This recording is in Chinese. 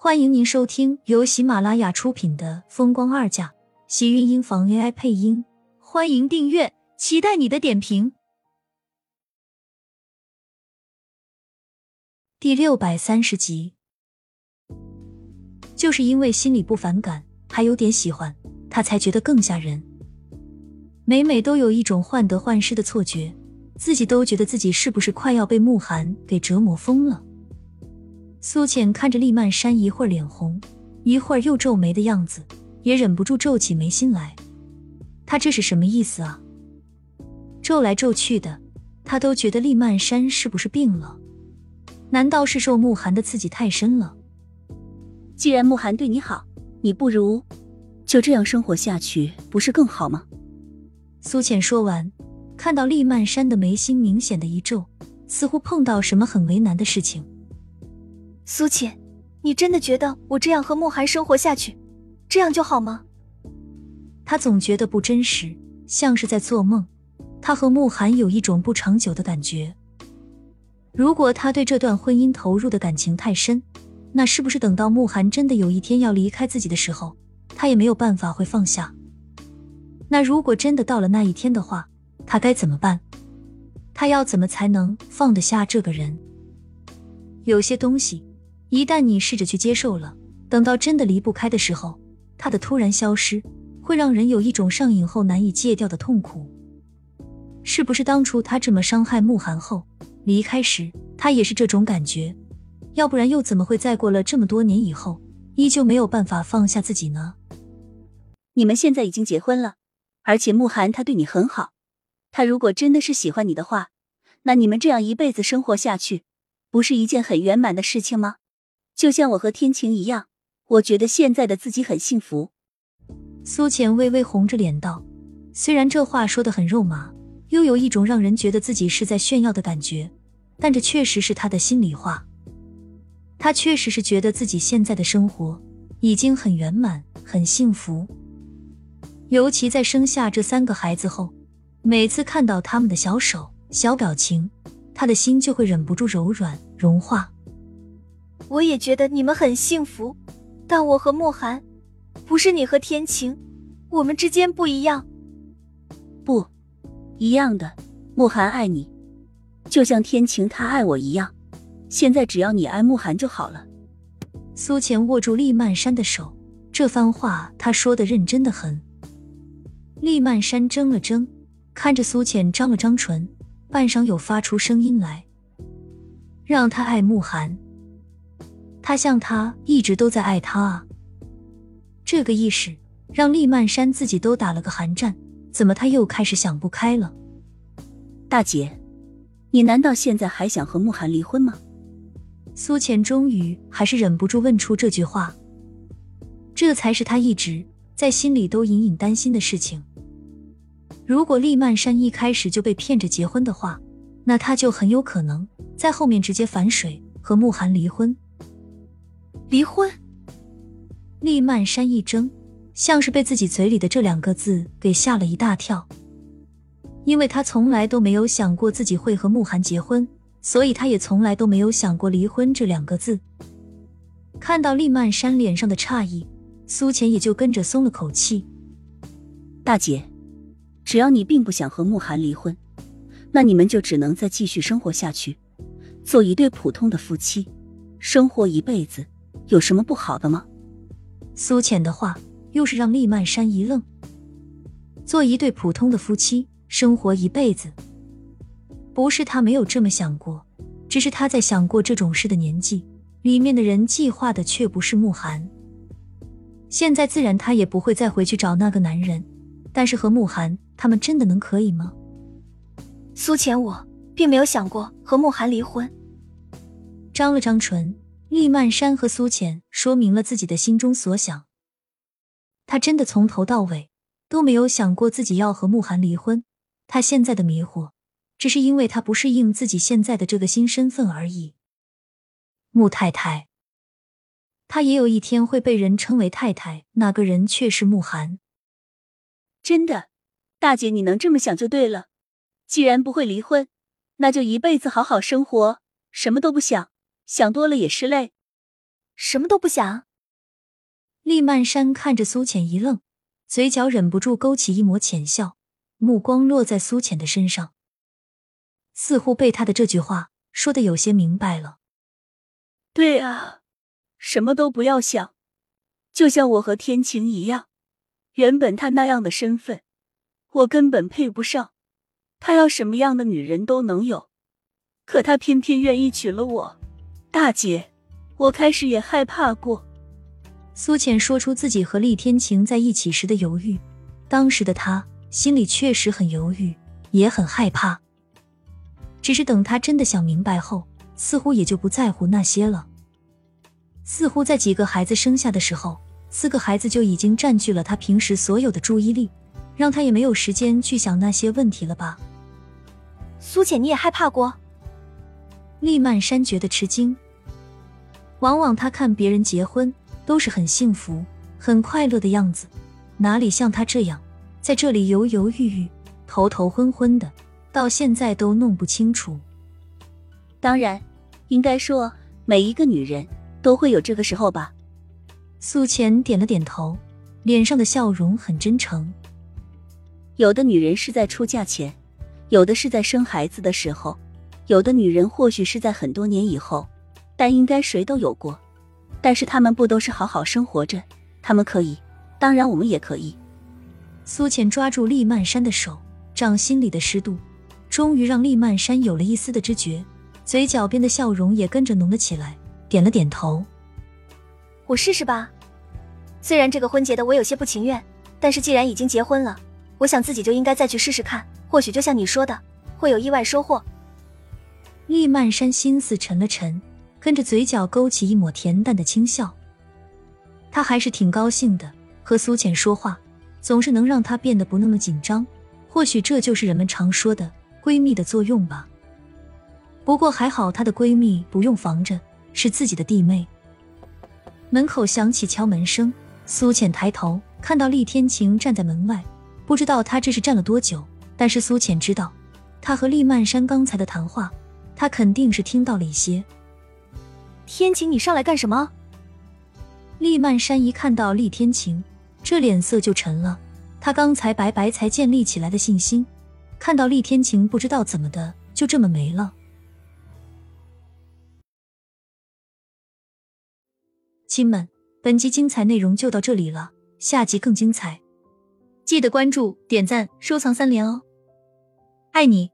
欢迎您收听由喜马拉雅出品的《风光二嫁》，喜运音房 AI 配音。欢迎订阅，期待你的点评。第六百三十集，就是因为心里不反感，还有点喜欢，他才觉得更吓人。每每都有一种患得患失的错觉，自己都觉得自己是不是快要被慕寒给折磨疯了。苏浅看着厉曼山，一会儿脸红，一会儿又皱眉的样子，也忍不住皱起眉心来。他这是什么意思啊？皱来皱去的，他都觉得厉曼山是不是病了？难道是受慕寒的刺激太深了？既然慕寒对你好，你不如就这样生活下去，不是更好吗？苏浅说完，看到厉曼山的眉心明显的一皱，似乎碰到什么很为难的事情。苏浅，你真的觉得我这样和慕寒生活下去，这样就好吗？他总觉得不真实，像是在做梦。他和慕寒有一种不长久的感觉。如果他对这段婚姻投入的感情太深，那是不是等到慕寒真的有一天要离开自己的时候，他也没有办法会放下？那如果真的到了那一天的话，他该怎么办？他要怎么才能放得下这个人？有些东西。一旦你试着去接受了，等到真的离不开的时候，他的突然消失会让人有一种上瘾后难以戒掉的痛苦。是不是当初他这么伤害慕寒后离开时，他也是这种感觉？要不然又怎么会在过了这么多年以后，依旧没有办法放下自己呢？你们现在已经结婚了，而且慕寒他对你很好，他如果真的是喜欢你的话，那你们这样一辈子生活下去，不是一件很圆满的事情吗？就像我和天晴一样，我觉得现在的自己很幸福。苏浅微微红着脸道：“虽然这话说的很肉麻，又有一种让人觉得自己是在炫耀的感觉，但这确实是他的心里话。他确实是觉得自己现在的生活已经很圆满、很幸福。尤其在生下这三个孩子后，每次看到他们的小手、小表情，他的心就会忍不住柔软、融化。”我也觉得你们很幸福，但我和慕寒不是你和天晴，我们之间不一样。不，一样的。慕寒爱你，就像天晴他爱我一样。现在只要你爱慕寒就好了。苏浅握住厉曼山的手，这番话他说的认真的很。厉曼山怔了怔，看着苏浅张了张唇，半晌有发出声音来，让他爱慕寒。他像他一直都在爱他啊！这个意识让厉曼山自己都打了个寒战。怎么他又开始想不开了？大姐，你难道现在还想和慕寒离婚吗？苏浅终于还是忍不住问出这句话。这才是他一直在心里都隐隐担心的事情。如果厉曼山一开始就被骗着结婚的话，那他就很有可能在后面直接反水和慕寒离婚。离婚，厉曼山一怔，像是被自己嘴里的这两个字给吓了一大跳。因为他从来都没有想过自己会和慕寒结婚，所以他也从来都没有想过离婚这两个字。看到厉曼山脸上的诧异，苏浅也就跟着松了口气。大姐，只要你并不想和慕寒离婚，那你们就只能再继续生活下去，做一对普通的夫妻，生活一辈子。有什么不好的吗？苏浅的话又是让厉曼山一愣。做一对普通的夫妻，生活一辈子，不是他没有这么想过，只是他在想过这种事的年纪，里面的人计划的却不是慕寒。现在自然他也不会再回去找那个男人，但是和慕寒，他们真的能可以吗？苏浅，我并没有想过和慕寒离婚。张了张唇。厉曼山和苏浅说明了自己的心中所想。他真的从头到尾都没有想过自己要和慕寒离婚。他现在的迷惑，只是因为他不适应自己现在的这个新身份而已。穆太太，他也有一天会被人称为太太，那个人却是慕寒。真的，大姐你能这么想就对了。既然不会离婚，那就一辈子好好生活，什么都不想。想多了也是累。什么都不想。厉曼山看着苏浅一愣，嘴角忍不住勾起一抹浅笑，目光落在苏浅的身上，似乎被他的这句话说的有些明白了。对啊，什么都不要想，就像我和天晴一样，原本他那样的身份，我根本配不上。他要什么样的女人都能有，可他偏偏愿意娶了我。大姐，我开始也害怕过。苏浅说出自己和厉天晴在一起时的犹豫，当时的她心里确实很犹豫，也很害怕。只是等她真的想明白后，似乎也就不在乎那些了。似乎在几个孩子生下的时候，四个孩子就已经占据了她平时所有的注意力，让她也没有时间去想那些问题了吧。苏浅，你也害怕过？厉曼山觉得吃惊。往往他看别人结婚都是很幸福、很快乐的样子，哪里像他这样在这里犹犹豫豫、头头昏昏的，到现在都弄不清楚。当然，应该说每一个女人都会有这个时候吧。苏浅点了点头，脸上的笑容很真诚。有的女人是在出嫁前。有的是在生孩子的时候，有的女人或许是在很多年以后，但应该谁都有过。但是他们不都是好好生活着？他们可以，当然我们也可以。苏浅抓住厉曼山的手，掌心里的湿度，终于让厉曼山有了一丝的知觉，嘴角边的笑容也跟着浓了起来，点了点头。我试试吧。虽然这个婚结的我有些不情愿，但是既然已经结婚了，我想自己就应该再去试试看。或许就像你说的，会有意外收获。厉曼山心思沉了沉，跟着嘴角勾起一抹恬淡的轻笑。他还是挺高兴的，和苏浅说话总是能让她变得不那么紧张。或许这就是人们常说的闺蜜的作用吧。不过还好，她的闺蜜不用防着，是自己的弟妹。门口响起敲门声，苏浅抬头看到厉天晴站在门外，不知道他这是站了多久。但是苏浅知道，他和厉曼山刚才的谈话，他肯定是听到了一些。天晴，你上来干什么？厉曼山一看到厉天晴，这脸色就沉了。他刚才白白才建立起来的信心，看到厉天晴，不知道怎么的，就这么没了。亲们，本集精彩内容就到这里了，下集更精彩，记得关注、点赞、收藏三连哦！爱你。